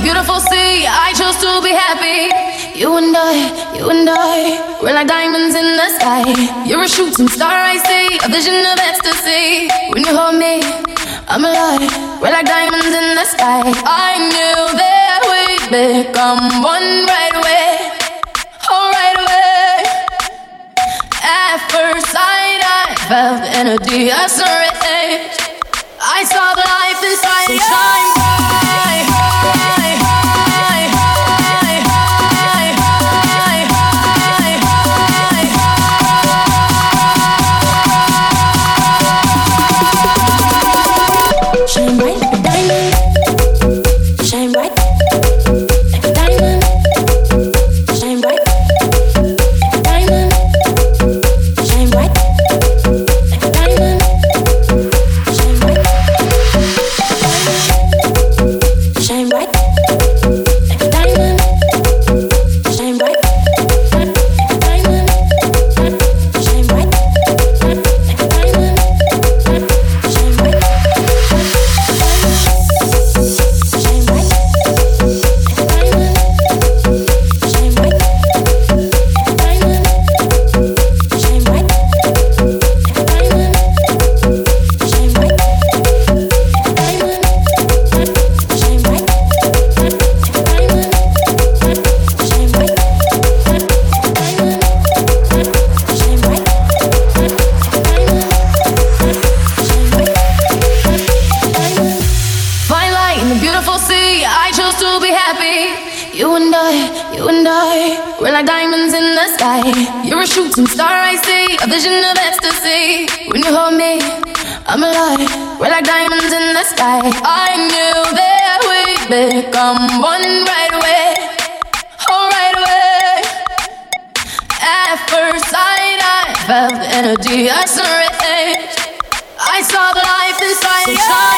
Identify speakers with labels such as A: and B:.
A: beautiful sea. I chose to be happy. You and I, you and I, we're like diamonds in the sky. You're a shooting star, I see, a vision of ecstasy. When you hold me, I'm alive. We're like diamonds in the sky. I knew that we'd become one right away. Oh, right away. At first sight, I felt energy of surrender. I saw the life inside so shine bright. I chose to be happy. You and I, you and I, we're like diamonds in the sky. You're a shooting star I see, a vision of ecstasy. When you hold me, I'm alive. We're like diamonds in the sky. I knew that we'd become one right away. Oh, right away. At first sight, I felt the energy I. I saw the life inside you.